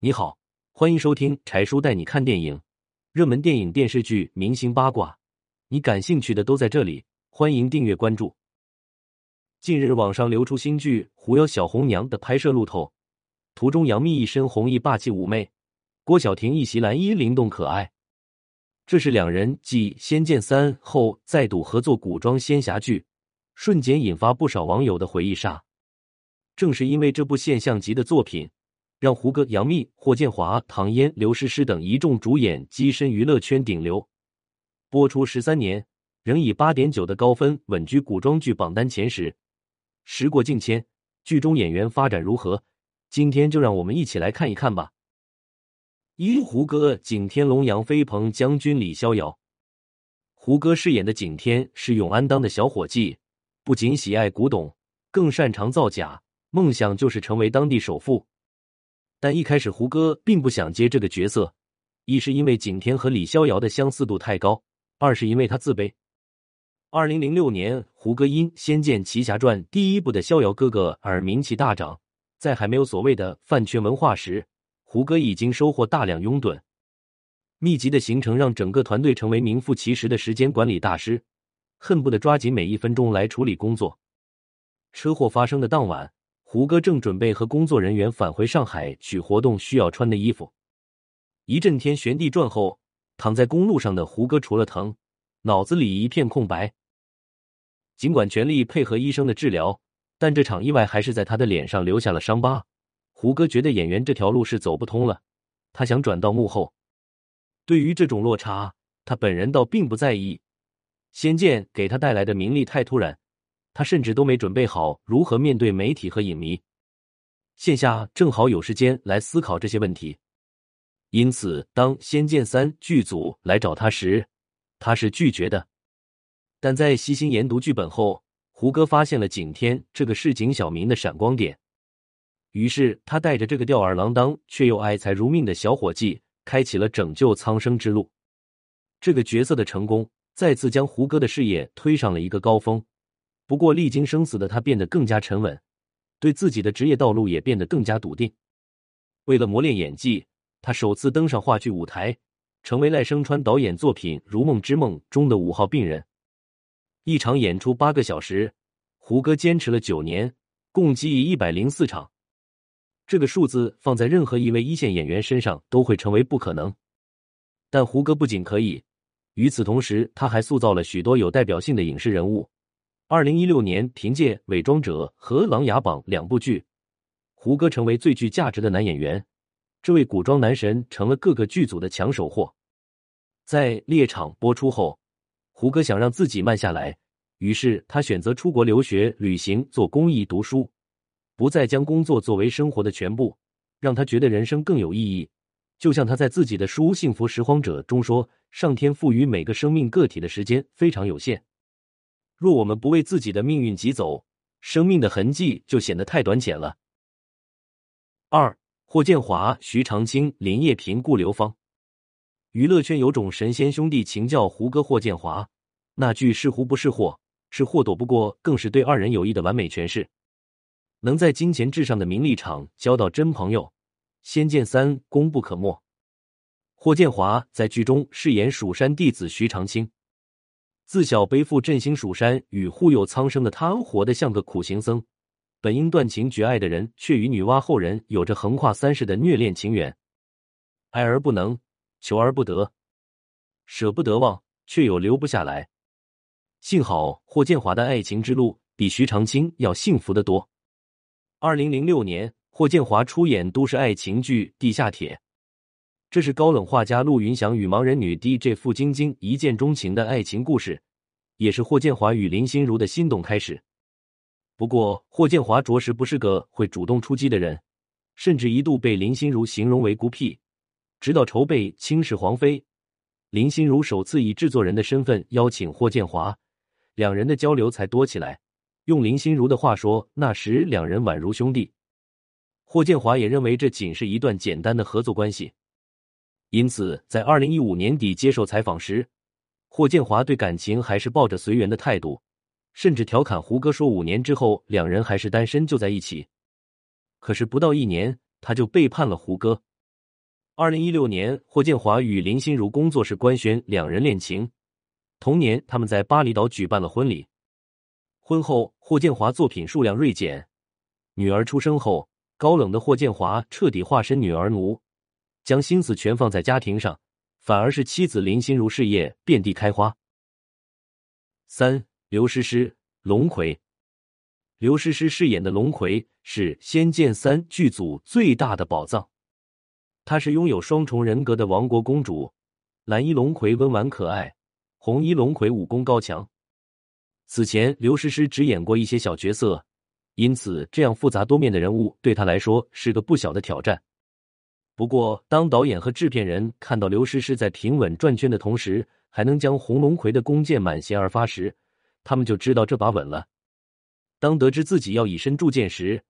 你好，欢迎收听柴叔带你看电影，热门电影、电视剧、明星八卦，你感兴趣的都在这里。欢迎订阅关注。近日，网上流出新剧《狐妖小红娘》的拍摄路透，图中杨幂一身红衣，霸气妩媚；郭晓婷一袭蓝衣，灵动可爱。这是两人继《仙剑三》后再度合作古装仙侠剧，瞬间引发不少网友的回忆杀。正是因为这部现象级的作品，让胡歌、杨幂、霍建华、唐嫣、刘诗诗等一众主演跻身娱乐圈顶流。播出十三年，仍以八点九的高分稳居古装剧榜单前十。时过境迁，剧中演员发展如何？今天就让我们一起来看一看吧。一胡歌、景天龙、杨飞鹏、将军李逍遥。胡歌饰演的景天是永安当的小伙计，不仅喜爱古董，更擅长造假，梦想就是成为当地首富。但一开始胡歌并不想接这个角色，一是因为景天和李逍遥的相似度太高，二是因为他自卑。二零零六年，胡歌因《仙剑奇侠传》第一部的逍遥哥哥而名气大涨，在还没有所谓的饭圈文化时。胡歌已经收获大量拥趸，密集的行程让整个团队成为名副其实的时间管理大师，恨不得抓紧每一分钟来处理工作。车祸发生的当晚，胡歌正准备和工作人员返回上海取活动需要穿的衣服，一阵天旋地转后，躺在公路上的胡歌除了疼，脑子里一片空白。尽管全力配合医生的治疗，但这场意外还是在他的脸上留下了伤疤。胡歌觉得演员这条路是走不通了，他想转到幕后。对于这种落差，他本人倒并不在意。《仙剑》给他带来的名利太突然，他甚至都没准备好如何面对媒体和影迷。线下正好有时间来思考这些问题，因此当《仙剑三》剧组来找他时，他是拒绝的。但在悉心研读剧本后，胡歌发现了景天这个市井小民的闪光点。于是，他带着这个吊儿郎当却又爱财如命的小伙计，开启了拯救苍生之路。这个角色的成功，再次将胡歌的事业推上了一个高峰。不过，历经生死的他变得更加沉稳，对自己的职业道路也变得更加笃定。为了磨练演技，他首次登上话剧舞台，成为赖声川导演作品《如梦之梦》中的五号病人。一场演出八个小时，胡歌坚持了九年，共计一百零四场。这个数字放在任何一位一线演员身上都会成为不可能，但胡歌不仅可以，与此同时，他还塑造了许多有代表性的影视人物。二零一六年，凭借《伪装者》和《琅琊榜》两部剧，胡歌成为最具价值的男演员，这位古装男神成了各个剧组的抢手货。在《猎场》播出后，胡歌想让自己慢下来，于是他选择出国留学、旅行、做公益、读书。不再将工作作为生活的全部，让他觉得人生更有意义。就像他在自己的书《幸福拾荒者》中说：“上天赋予每个生命个体的时间非常有限，若我们不为自己的命运疾走，生命的痕迹就显得太短浅了。”二，霍建华、徐长卿、林叶萍、顾流芳，娱乐圈有种神仙兄弟情叫胡歌、霍建华，那句是胡不是霍，是霍躲不过，更是对二人友谊的完美诠释。能在金钱至上的名利场交到真朋友，《仙剑三》功不可没。霍建华在剧中饰演蜀山弟子徐长卿，自小背负振兴蜀山与护佑苍生的他，活得像个苦行僧。本应断情绝爱的人，却与女娲后人有着横跨三世的虐恋情缘，爱而不能，求而不得，舍不得忘，却又留不下来。幸好霍建华的爱情之路比徐长卿要幸福的多。二零零六年，霍建华出演都市爱情剧《地下铁》，这是高冷画家陆云翔与盲人女 DJ 付晶晶一见钟情的爱情故事，也是霍建华与林心如的心动开始。不过，霍建华着实不是个会主动出击的人，甚至一度被林心如形容为孤僻。直到筹备《倾世皇妃》，林心如首次以制作人的身份邀请霍建华，两人的交流才多起来。用林心如的话说，那时两人宛如兄弟。霍建华也认为这仅是一段简单的合作关系，因此在二零一五年底接受采访时，霍建华对感情还是抱着随缘的态度，甚至调侃胡歌说五年之后两人还是单身就在一起。可是不到一年，他就背叛了胡歌。二零一六年，霍建华与林心如工作室官宣两人恋情。同年，他们在巴厘岛举办了婚礼。婚后，霍建华作品数量锐减。女儿出生后，高冷的霍建华彻底化身女儿奴，将心思全放在家庭上，反而是妻子林心如事业遍地开花。三，刘诗诗，龙葵。刘诗诗饰演的龙葵是《仙剑三》剧组最大的宝藏。她是拥有双重人格的亡国公主，蓝衣龙葵温婉可爱。红衣龙葵武功高强，此前刘诗诗只演过一些小角色，因此这样复杂多面的人物对她来说是个不小的挑战。不过，当导演和制片人看到刘诗诗在平稳转圈的同时，还能将红龙葵的弓箭满弦而发时，他们就知道这把稳了。当得知自己要以身铸剑时，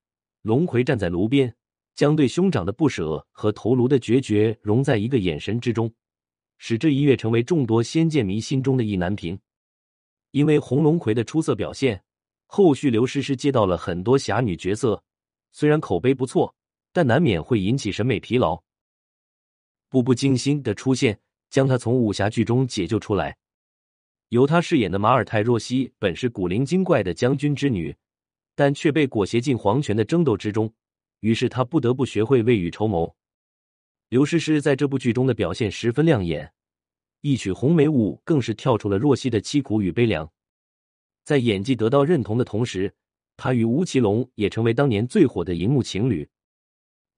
龙葵站在炉边，将对兄长的不舍和头颅的决绝融在一个眼神之中。使这一跃成为众多仙剑迷心中的意难平。因为红龙葵的出色表现，后续刘诗诗接到了很多侠女角色，虽然口碑不错，但难免会引起审美疲劳。步步惊心的出现，将她从武侠剧中解救出来。由她饰演的马尔泰若曦本是古灵精怪的将军之女，但却被裹挟进皇权的争斗之中，于是他不得不学会未雨绸缪。刘诗诗在这部剧中的表现十分亮眼，一曲《红梅舞》更是跳出了若曦的凄苦与悲凉。在演技得到认同的同时，她与吴奇隆也成为当年最火的荧幕情侣。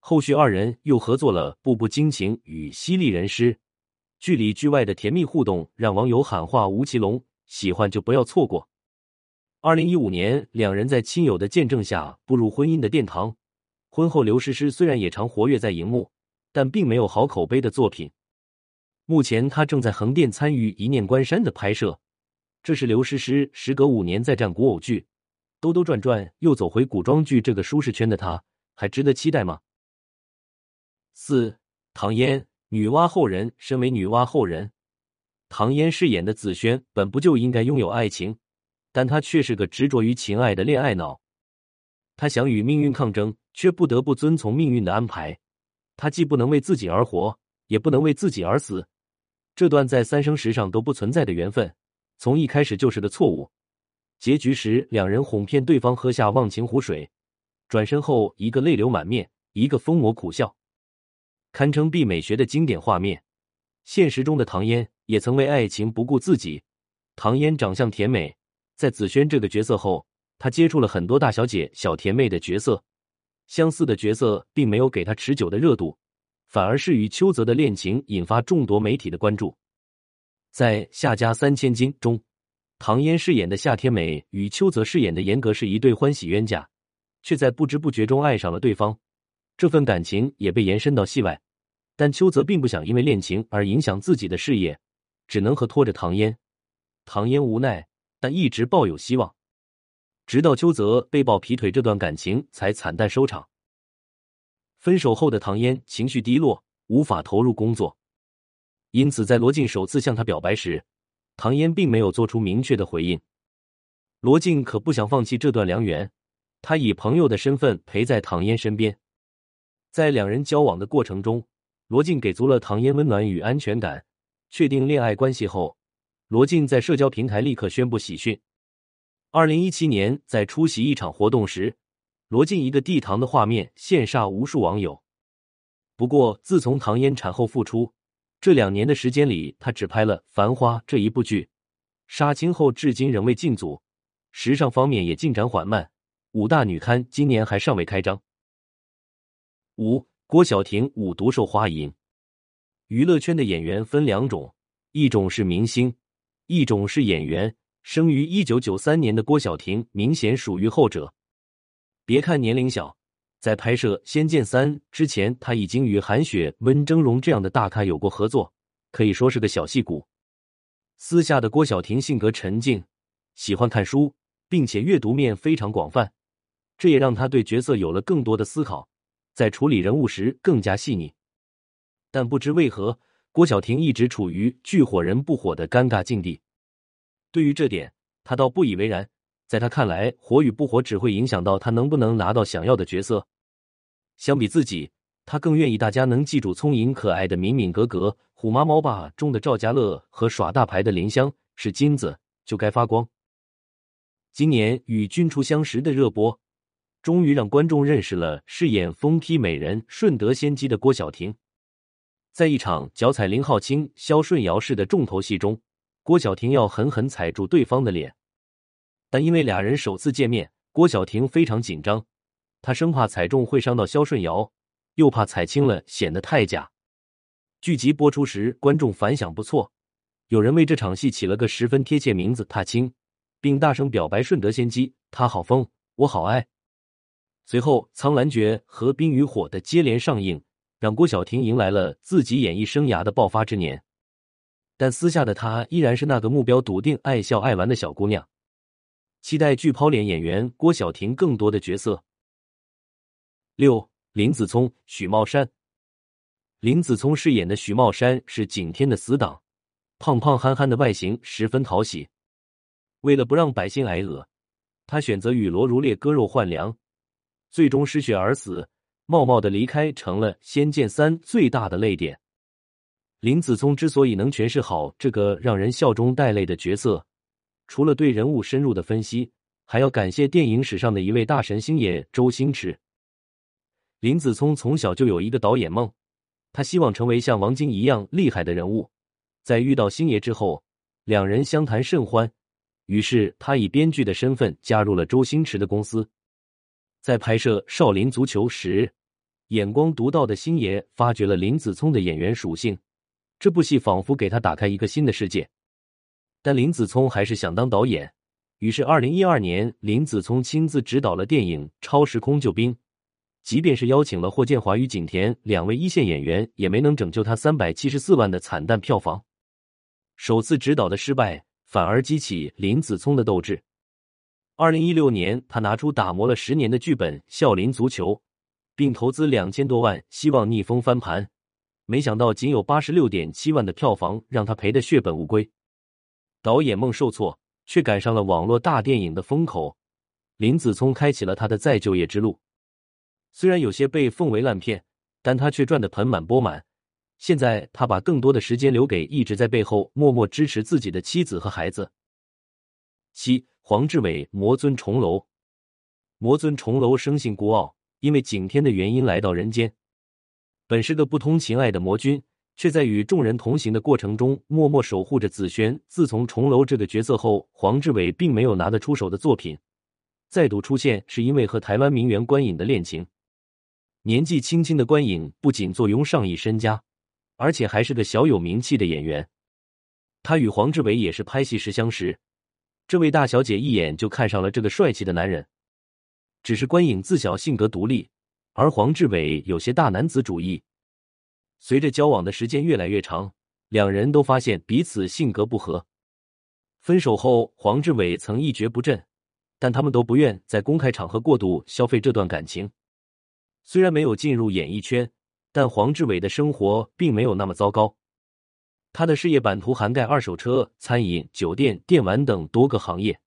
后续二人又合作了《步步惊情》与《犀利人师》，剧里剧外的甜蜜互动让网友喊话吴奇隆：喜欢就不要错过。二零一五年，两人在亲友的见证下步入婚姻的殿堂。婚后，刘诗诗虽然也常活跃在荧幕。但并没有好口碑的作品。目前她正在横店参与《一念关山》的拍摄，这是刘诗诗时隔五年再战古偶剧，兜兜转转又走回古装剧这个舒适圈的她，还值得期待吗？四唐嫣，女娲后人。身为女娲后人，唐嫣饰演的紫萱本不就应该拥有爱情，但她却是个执着于情爱的恋爱脑。她想与命运抗争，却不得不遵从命运的安排。他既不能为自己而活，也不能为自己而死，这段在三生石上都不存在的缘分，从一开始就是个错误。结局时，两人哄骗对方喝下忘情湖水，转身后一个泪流满面，一个疯魔苦笑，堪称毕美学的经典画面。现实中的唐嫣也曾为爱情不顾自己。唐嫣长相甜美，在紫萱这个角色后，她接触了很多大小姐、小甜妹的角色。相似的角色并没有给她持久的热度，反而是与邱泽的恋情引发众多媒体的关注。在《夏家三千金》中，唐嫣饰演的夏天美与邱泽饰演的严格是一对欢喜冤家，却在不知不觉中爱上了对方。这份感情也被延伸到戏外，但邱泽并不想因为恋情而影响自己的事业，只能和拖着唐嫣。唐嫣无奈，但一直抱有希望。直到邱泽被曝劈腿，这段感情才惨淡收场。分手后的唐嫣情绪低落，无法投入工作，因此在罗晋首次向她表白时，唐嫣并没有做出明确的回应。罗晋可不想放弃这段良缘，他以朋友的身份陪在唐嫣身边。在两人交往的过程中，罗晋给足了唐嫣温暖与安全感。确定恋爱关系后，罗晋在社交平台立刻宣布喜讯。二零一七年，在出席一场活动时，罗晋一个地堂的画面羡煞无数网友。不过，自从唐嫣产后复出，这两年的时间里，他只拍了《繁花》这一部剧，杀青后至今仍未进组，时尚方面也进展缓慢。五大女刊今年还尚未开张。五郭晓婷五毒受花淫。娱乐圈的演员分两种，一种是明星，一种是演员。生于一九九三年的郭晓婷明显属于后者。别看年龄小，在拍摄《仙剑三》之前，他已经与韩雪、温峥嵘这样的大咖有过合作，可以说是个小戏骨。私下的郭晓婷性格沉静，喜欢看书，并且阅读面非常广泛，这也让他对角色有了更多的思考，在处理人物时更加细腻。但不知为何，郭晓婷一直处于剧火人不火的尴尬境地。对于这点，他倒不以为然。在他看来，火与不火只会影响到他能不能拿到想要的角色。相比自己，他更愿意大家能记住聪颖可爱的敏敏格格，《虎妈猫爸》中的赵家乐和耍大牌的林香是金子就该发光。今年与君初相识的热播，终于让观众认识了饰演疯批美人顺德仙姬的郭晓婷。在一场脚踩林浩清、肖顺尧式的重头戏中，郭晓婷要狠狠踩住对方的脸，但因为俩人首次见面，郭晓婷非常紧张，她生怕踩中会伤到肖顺尧，又怕踩轻了显得太假。剧集播出时，观众反响不错，有人为这场戏起了个十分贴切名字“踏青”，并大声表白顺德仙姬：“她好疯，我好爱。”随后，《苍兰诀》和《冰与火》的接连上映。让郭晓婷迎来了自己演艺生涯的爆发之年，但私下的她依然是那个目标笃定、爱笑爱玩的小姑娘。期待巨抛脸演员郭晓婷更多的角色。六林子聪、许茂山，林子聪饰演的许茂山是景天的死党，胖胖憨憨的外形十分讨喜。为了不让百姓挨饿，他选择与罗如烈割肉换粮，最终失血而死。茂茂的离开成了《仙剑三》最大的泪点。林子聪之所以能诠释好这个让人笑中带泪的角色，除了对人物深入的分析，还要感谢电影史上的一位大神星爷周星驰。林子聪从小就有一个导演梦，他希望成为像王晶一样厉害的人物。在遇到星爷之后，两人相谈甚欢，于是他以编剧的身份加入了周星驰的公司。在拍摄《少林足球》时，眼光独到的星爷发掘了林子聪的演员属性，这部戏仿佛给他打开一个新的世界。但林子聪还是想当导演，于是二零一二年，林子聪亲自执导了电影《超时空救兵》。即便是邀请了霍建华与景甜两位一线演员，也没能拯救他三百七十四万的惨淡票房。首次执导的失败，反而激起林子聪的斗志。二零一六年，他拿出打磨了十年的剧本《笑林足球》。并投资两千多万，希望逆风翻盘，没想到仅有八十六点七万的票房，让他赔得血本无归。导演梦受挫，却赶上了网络大电影的风口，林子聪开启了他的再就业之路。虽然有些被奉为烂片，但他却赚得盆满钵满。现在他把更多的时间留给一直在背后默默支持自己的妻子和孩子。七，黄志伟魔尊重楼，魔尊重楼生性孤傲。因为景天的原因来到人间，本是个不通情爱的魔君，却在与众人同行的过程中默默守护着紫萱。自从重楼这个角色后，黄志伟并没有拿得出手的作品，再度出现是因为和台湾名媛关颖的恋情。年纪轻轻的关颖不仅坐拥上亿身家，而且还是个小有名气的演员。他与黄志伟也是拍戏时相识，这位大小姐一眼就看上了这个帅气的男人。只是关颖自小性格独立，而黄志伟有些大男子主义。随着交往的时间越来越长，两人都发现彼此性格不合。分手后，黄志伟曾一蹶不振，但他们都不愿在公开场合过度消费这段感情。虽然没有进入演艺圈，但黄志伟的生活并没有那么糟糕。他的事业版图涵盖二手车、餐饮、酒店、电玩等多个行业。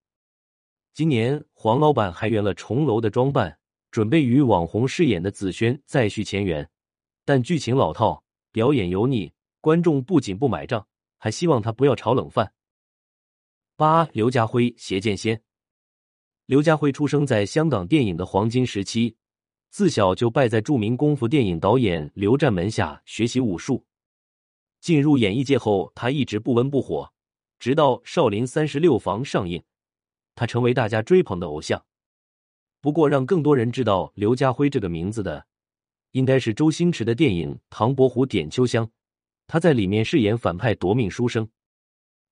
今年黄老板还圆了重楼的装扮，准备与网红饰演的紫萱再续前缘，但剧情老套，表演油腻，观众不仅不买账，还希望他不要炒冷饭。八刘家辉邪剑仙，刘家辉出生在香港电影的黄金时期，自小就拜在著名功夫电影导演刘湛门下学习武术。进入演艺界后，他一直不温不火，直到《少林三十六房》上映。他成为大家追捧的偶像。不过，让更多人知道刘家辉这个名字的，应该是周星驰的电影《唐伯虎点秋香》，他在里面饰演反派夺命书生。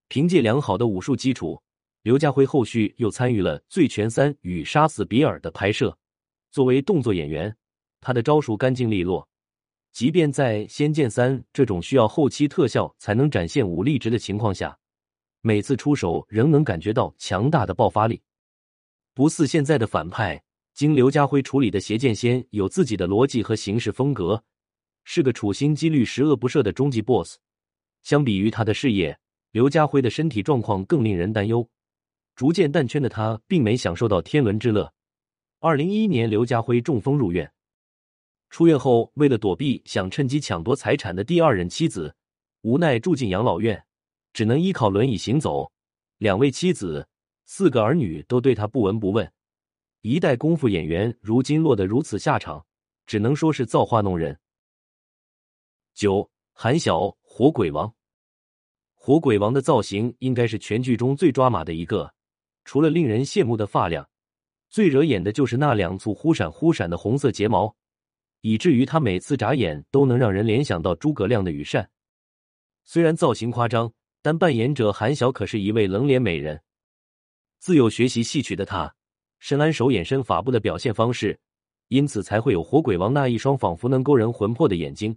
凭借良好的武术基础，刘家辉后续又参与了《醉拳三》与《杀死比尔》的拍摄。作为动作演员，他的招数干净利落，即便在《仙剑三》这种需要后期特效才能展现武力值的情况下。每次出手仍能感觉到强大的爆发力，不似现在的反派。经刘家辉处理的邪剑仙有自己的逻辑和行事风格，是个处心积虑、十恶不赦的终极 BOSS。相比于他的事业，刘家辉的身体状况更令人担忧。逐渐淡圈的他，并没享受到天伦之乐。二零一一年，刘家辉中风入院，出院后，为了躲避想趁机抢夺财产的第二任妻子，无奈住进养老院，只能依靠轮椅行走。两位妻子、四个儿女都对他不闻不问。一代功夫演员如今落得如此下场，只能说是造化弄人。九韩晓，火鬼王。火鬼王的造型应该是全剧中最抓马的一个，除了令人羡慕的发量，最惹眼的就是那两簇忽闪忽闪的红色睫毛。以至于他每次眨眼都能让人联想到诸葛亮的羽扇。虽然造型夸张，但扮演者韩晓可是一位冷脸美人。自幼学习戏曲的他，深谙手眼身法步的表现方式，因此才会有火鬼王那一双仿佛能勾人魂魄的眼睛。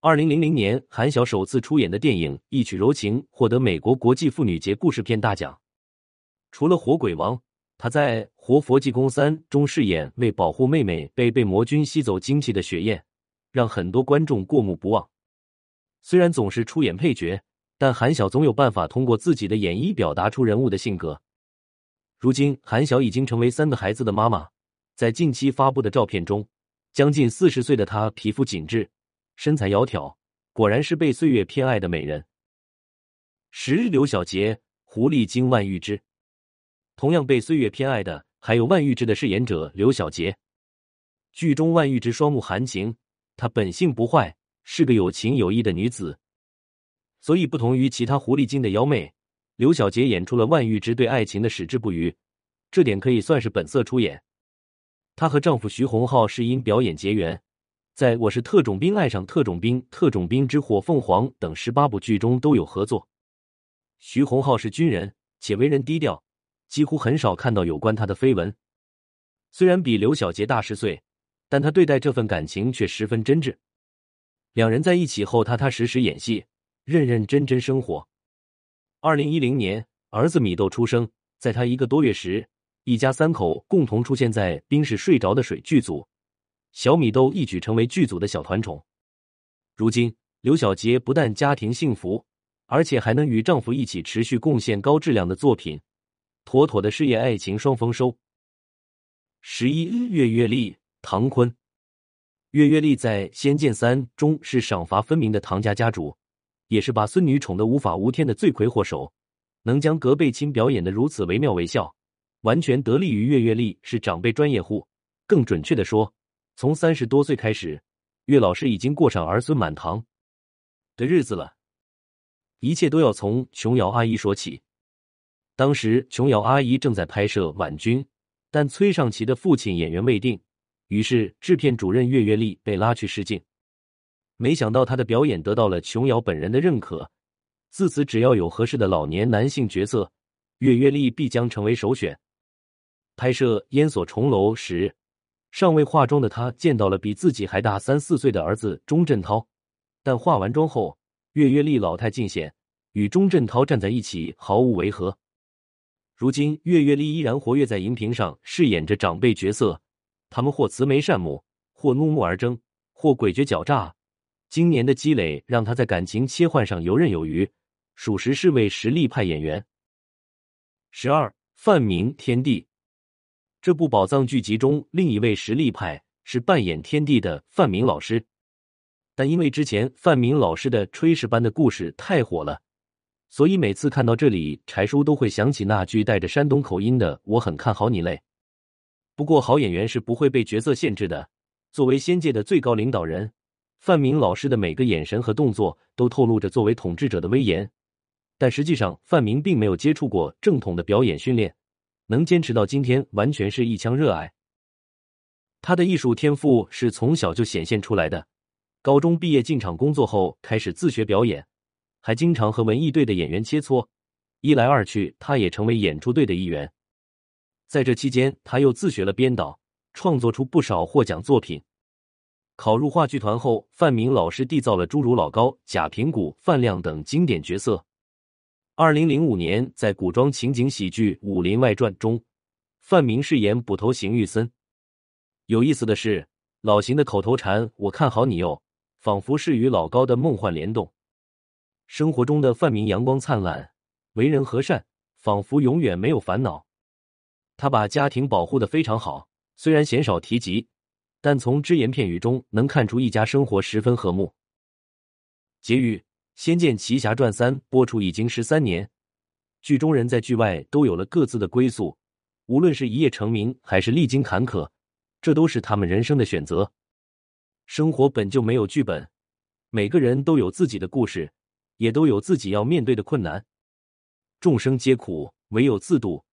二零零零年，韩晓首次出演的电影《一曲柔情》获得美国国际妇女节故事片大奖。除了火鬼王。他在《活佛济公三》中饰演为保护妹妹被被魔君吸走精气的雪雁，让很多观众过目不忘。虽然总是出演配角，但韩晓总有办法通过自己的演绎表达出人物的性格。如今，韩晓已经成为三个孩子的妈妈，在近期发布的照片中，将近四十岁的她皮肤紧致，身材窈窕，果然是被岁月偏爱的美人。十日，刘晓杰，狐狸精万玉之。同样被岁月偏爱的，还有万玉芝的饰演者刘晓杰。剧中万玉芝双目含情，她本性不坏，是个有情有义的女子。所以，不同于其他狐狸精的妖媚，刘晓杰演出了万玉芝对爱情的矢志不渝，这点可以算是本色出演。她和丈夫徐洪浩是因表演结缘，在我是特种兵、爱上特种兵、特种兵之火凤凰等十八部剧中都有合作。徐洪浩是军人，且为人低调。几乎很少看到有关他的绯闻。虽然比刘晓杰大十岁，但他对待这份感情却十分真挚。两人在一起后，踏踏实实演戏，认认真真生活。二零一零年，儿子米豆出生，在他一个多月时，一家三口共同出现在《冰室睡着的水》剧组，小米豆一举成为剧组的小团宠。如今，刘晓杰不但家庭幸福，而且还能与丈夫一起持续贡献高质量的作品。妥妥的事业爱情双丰收。十一，月月丽，唐坤。月月丽在《仙剑三》中是赏罚分明的唐家家主，也是把孙女宠得无法无天的罪魁祸首。能将葛贝钦表演的如此惟妙惟肖，完全得力于月月丽是长辈专业户。更准确的说，从三十多岁开始，岳老师已经过上儿孙满堂的日子了。一切都要从琼瑶阿姨说起。当时琼瑶阿姨正在拍摄《婉君》，但崔尚奇的父亲演员未定，于是制片主任岳月丽被拉去试镜。没想到他的表演得到了琼瑶本人的认可，自此只要有合适的老年男性角色，岳月丽必将成为首选。拍摄《烟锁重楼》时，尚未化妆的他见到了比自己还大三四岁的儿子钟镇涛，但化完妆后，岳月丽老态尽显，与钟镇涛站在一起毫无违和。如今，岳月丽依然活跃在荧屏上，饰演着长辈角色。他们或慈眉善目，或怒目而争，或诡谲狡诈。今年的积累让他在感情切换上游刃有余，属实是位实力派演员。十二，范明天地。这部宝藏剧集中另一位实力派是扮演天地的范明老师，但因为之前范明老师的炊事班的故事太火了。所以每次看到这里，柴叔都会想起那句带着山东口音的“我很看好你嘞”。不过好演员是不会被角色限制的。作为仙界的最高领导人，范明老师的每个眼神和动作都透露着作为统治者的威严。但实际上，范明并没有接触过正统的表演训练，能坚持到今天，完全是一腔热爱。他的艺术天赋是从小就显现出来的。高中毕业进厂工作后，开始自学表演。还经常和文艺队的演员切磋，一来二去，他也成为演出队的一员。在这期间，他又自学了编导，创作出不少获奖作品。考入话剧团后，范明老师缔造了诸如老高、贾平谷、范亮等经典角色。二零零五年，在古装情景喜剧《武林外传》中，范明饰演捕头邢玉森。有意思的是，老邢的口头禅“我看好你哟”，仿佛是与老高的梦幻联动。生活中的范明阳光灿烂，为人和善，仿佛永远没有烦恼。他把家庭保护的非常好，虽然鲜少提及，但从只言片语中能看出一家生活十分和睦。结语：《仙剑奇侠传三》播出已经十三年，剧中人在剧外都有了各自的归宿，无论是一夜成名，还是历经坎坷，这都是他们人生的选择。生活本就没有剧本，每个人都有自己的故事，也都有自己要面对的困难。众生皆苦，唯有自渡。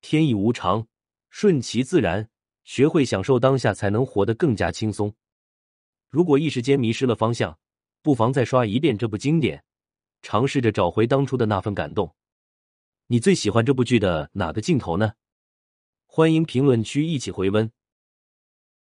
天意无常，顺其自然，学会享受当下，才能活得更加轻松。如果一时间迷失了方向，不妨再刷一遍这部经典，尝试着找回当初的那份感动。你最喜欢这部剧的哪个镜头呢？欢迎评论区一起回温。